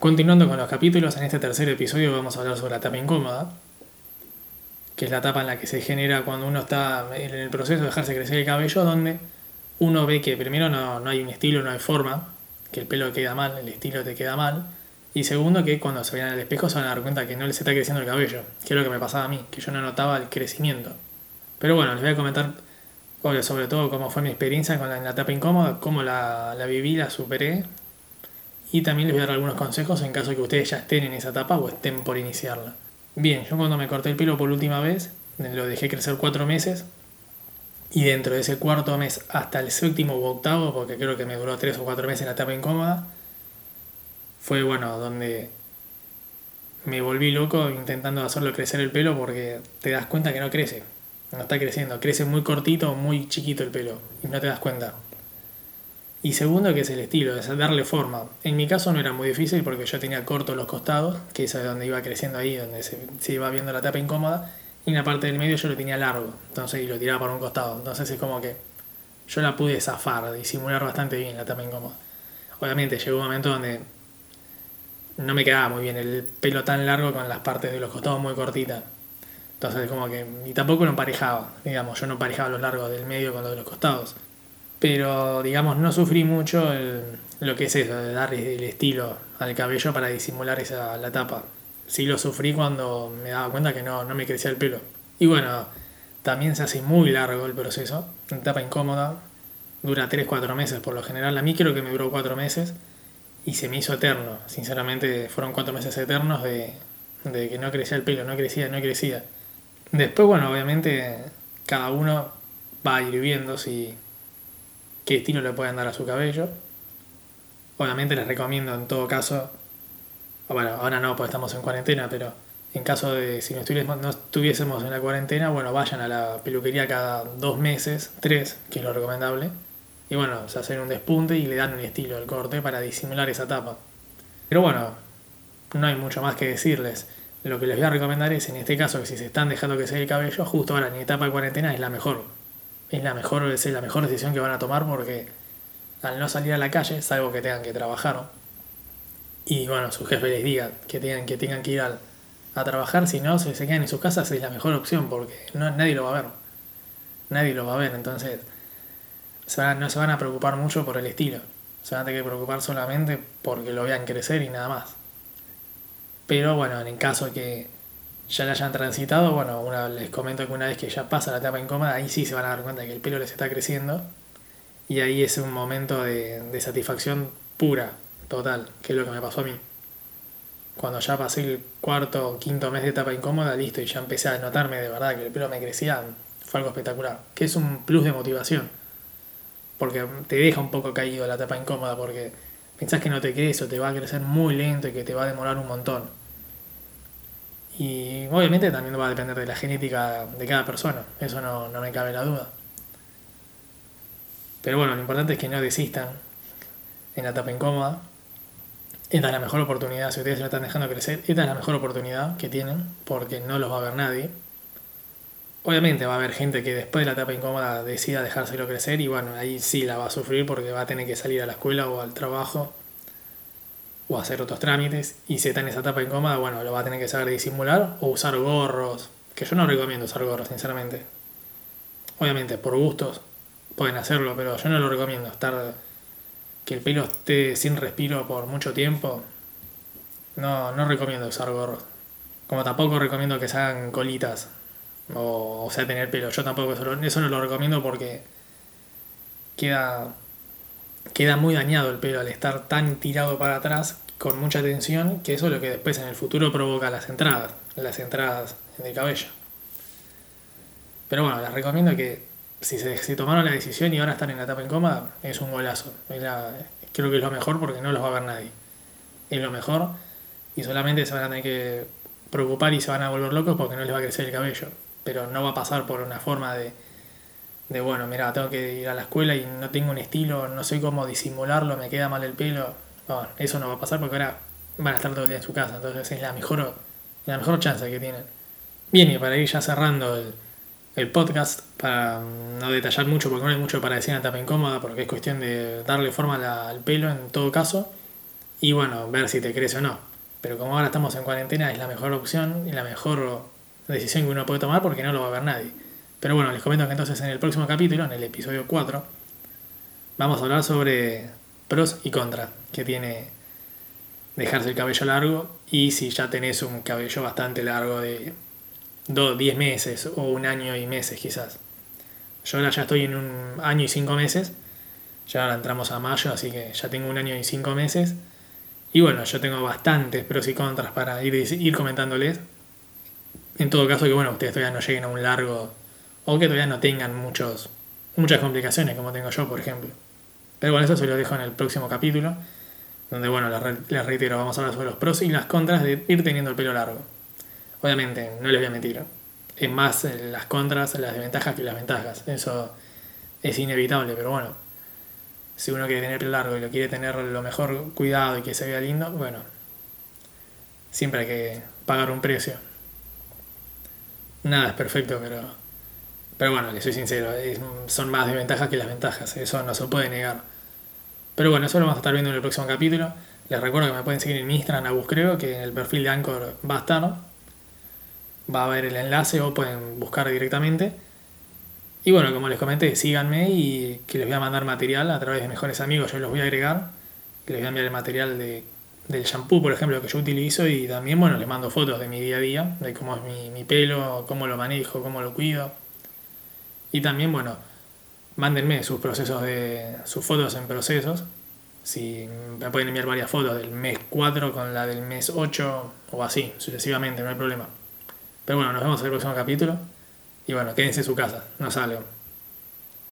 Continuando con los capítulos, en este tercer episodio vamos a hablar sobre la tapa incómoda, que es la tapa en la que se genera cuando uno está en el proceso de dejarse crecer el cabello, donde uno ve que primero no, no hay un estilo, no hay forma, que el pelo queda mal, el estilo te queda mal, y segundo que cuando se vean al espejo se van a dar cuenta que no les está creciendo el cabello, que es lo que me pasaba a mí, que yo no notaba el crecimiento. Pero bueno, les voy a comentar sobre todo cómo fue mi experiencia con la, tapa incómoda, cómo la, la viví, la superé, y también les voy a dar algunos consejos en caso de que ustedes ya estén en esa etapa o estén por iniciarla. Bien, yo cuando me corté el pelo por última vez, lo dejé crecer cuatro meses, y dentro de ese cuarto mes hasta el séptimo u octavo, porque creo que me duró tres o cuatro meses en la etapa incómoda, fue bueno, donde me volví loco intentando hacerlo crecer el pelo porque te das cuenta que no crece, no está creciendo, crece muy cortito muy chiquito el pelo y no te das cuenta. Y segundo, que es el estilo, es darle forma. En mi caso no era muy difícil porque yo tenía cortos los costados, que es donde iba creciendo ahí, donde se, se iba viendo la tapa incómoda, y en la parte del medio yo lo tenía largo, entonces lo tiraba por un costado. Entonces es como que yo la pude zafar, disimular bastante bien la tapa incómoda. Obviamente llegó un momento donde no me quedaba muy bien el pelo tan largo con las partes de los costados muy cortitas. Entonces como que y tampoco lo emparejaba, digamos, yo no emparejaba los largos del medio con los de los costados. Pero digamos, no sufrí mucho lo que es eso, de darle el estilo al cabello para disimular esa, la tapa sí lo sufrí cuando me daba cuenta que no, no me crecía el pelo. Y bueno, también se hace muy largo el proceso, una etapa incómoda, dura 3-4 meses por lo general. A mí creo que me duró 4 meses y se me hizo eterno. Sinceramente fueron 4 meses eternos de, de que no crecía el pelo, no crecía, no crecía. Después, bueno, obviamente cada uno va a ir viendo si qué estilo le pueden dar a su cabello. Obviamente les recomiendo en todo caso bueno, ahora no, porque estamos en cuarentena, pero en caso de si no estuviésemos, en la cuarentena, bueno, vayan a la peluquería cada dos meses, tres, que es lo recomendable. Y bueno, se hacen un despunte y le dan un estilo al corte para disimular esa tapa. Pero bueno, no hay mucho más que decirles. Lo que les voy a recomendar es, en este caso, que si se están dejando que se el cabello, justo ahora en etapa de cuarentena es la mejor. Es la mejor, es la mejor decisión que van a tomar porque al no salir a la calle, salvo que tengan que trabajar, y bueno, su jefe les diga que tengan que, tengan que ir a, trabajar, si no, si se quedan en sus casas es la mejor opción porque no, nadie lo va a ver. Nadie lo va a ver, entonces no se van a preocupar mucho por el estilo. Se van a tener que preocupar solamente porque lo vean crecer y nada más. Pero bueno, en el caso que ya la hayan transitado, bueno, una, les comento que una vez que ya pasa la etapa incómoda, ahí sí se van a dar cuenta que el pelo les está creciendo. Y ahí es un momento de, de satisfacción pura, total, que es lo que me pasó a mí. Cuando ya pasé el cuarto o quinto mes de etapa incómoda, listo, y ya empecé a notarme de verdad que el pelo me crecía, fue algo espectacular. Que es un plus de motivación. Porque te deja un poco caído la etapa incómoda, porque pensás que no te crece o te va a crecer muy lento y que te va a demorar un montón. Y obviamente también va a depender de la genética de cada persona, eso no, no me cabe la duda. Pero bueno, lo importante es que no desistan en la etapa incómoda, esta es la mejor oportunidad, si ustedes se lo están dejando crecer, esta es la mejor oportunidad que tienen, porque no los va a ver nadie. Obviamente va a haber gente que después de la etapa incómoda decida dejárselo crecer y bueno, ahí sí la va a sufrir porque va a tener que salir a la escuela o al trabajo o hacer otros trámites y si está en esa etapa incómoda, bueno, lo va a tener que saber disimular o usar gorros, que yo no recomiendo usar gorros, sinceramente. Obviamente, por gustos pueden hacerlo, pero yo no lo recomiendo, estar que el pelo esté sin respiro por mucho tiempo, no, no recomiendo usar gorros. Como tampoco recomiendo que se hagan colitas o, sea tener pelo. Yo tampoco eso no lo recomiendo porque queda, queda muy dañado el pelo al estar tan tirado para atrás con mucha tensión que eso es lo que después en el futuro provoca las entradas, las entradas de cabello. Pero bueno, les recomiendo que si se tomaron la decisión y ahora están en la etapa incómoda, es un golazo. creo que es lo mejor porque no los va a ver nadie. Es lo mejor y solamente se van a tener que preocupar y se van a volver locos porque no les va a crecer el cabello. Pero no va a pasar por una forma de, de bueno, mira, tengo que ir a la escuela y no tengo un estilo, no sé cómo disimularlo, me queda mal el pelo. No, eso no va a pasar porque ahora van a estar todo el día en su casa. Entonces es la mejor, la mejor chance que tienen. Bien, y para ir ya cerrando el el podcast para no detallar mucho porque no hay mucho para decir en la etapa incómoda porque es cuestión de darle forma al pelo en todo caso y bueno, ver si te crece o no. Pero como ahora estamos en cuarentena, es la mejor opción y la mejor decisión que uno puede tomar porque no lo va a ver nadie. Pero bueno, les comento que entonces en el próximo capítulo, en el episodio 4, vamos a hablar sobre pros y contras que tiene dejarse el cabello largo y si ya tenés un cabello bastante largo de 10 meses o un año y meses quizás. Yo ahora ya estoy en un año y 5 meses, ya ahora entramos a mayo, así que ya tengo un año y 5 meses. Y bueno, yo tengo bastantes pros y contras para ir, ir comentándoles. En todo caso que bueno, ustedes todavía no lleguen a un largo o que todavía no tengan muchos, muchas complicaciones como tengo yo, por ejemplo. Pero bueno, eso se lo dejo en el próximo capítulo, donde bueno, les reitero, vamos a hablar sobre los pros y las contras de ir teniendo el pelo largo. Obviamente, no les voy a mentir, es más las contras, las desventajas que las ventajas. Eso es inevitable, pero bueno, si uno quiere tener pelo largo y lo quiere tener lo mejor cuidado y que se vea lindo, bueno, siempre hay que pagar un precio. Nada es perfecto, pero, pero bueno, les soy sincero, son más desventajas que las ventajas, eso no se puede negar. Pero bueno, eso lo vamos a estar viendo en el próximo capítulo. Les recuerdo que me pueden seguir en Instagram, creo que en el perfil de Anchor va a estar va a haber el enlace o pueden buscar directamente. Y bueno, como les comenté, síganme y que les voy a mandar material a través de mejores amigos, yo los voy a agregar, que les voy a enviar el material de, del shampoo, por ejemplo, que yo utilizo y también, bueno, les mando fotos de mi día a día, de cómo es mi pelo, cómo lo manejo, cómo lo cuido. Y también, bueno, mándenme sus procesos de, sus fotos en procesos. Si me pueden enviar varias fotos del mes 4 con la del mes 8 o así, sucesivamente, no hay problema. Pero bueno, nos vemos en el próximo capítulo. Y bueno, quédense en su casa, no salgan.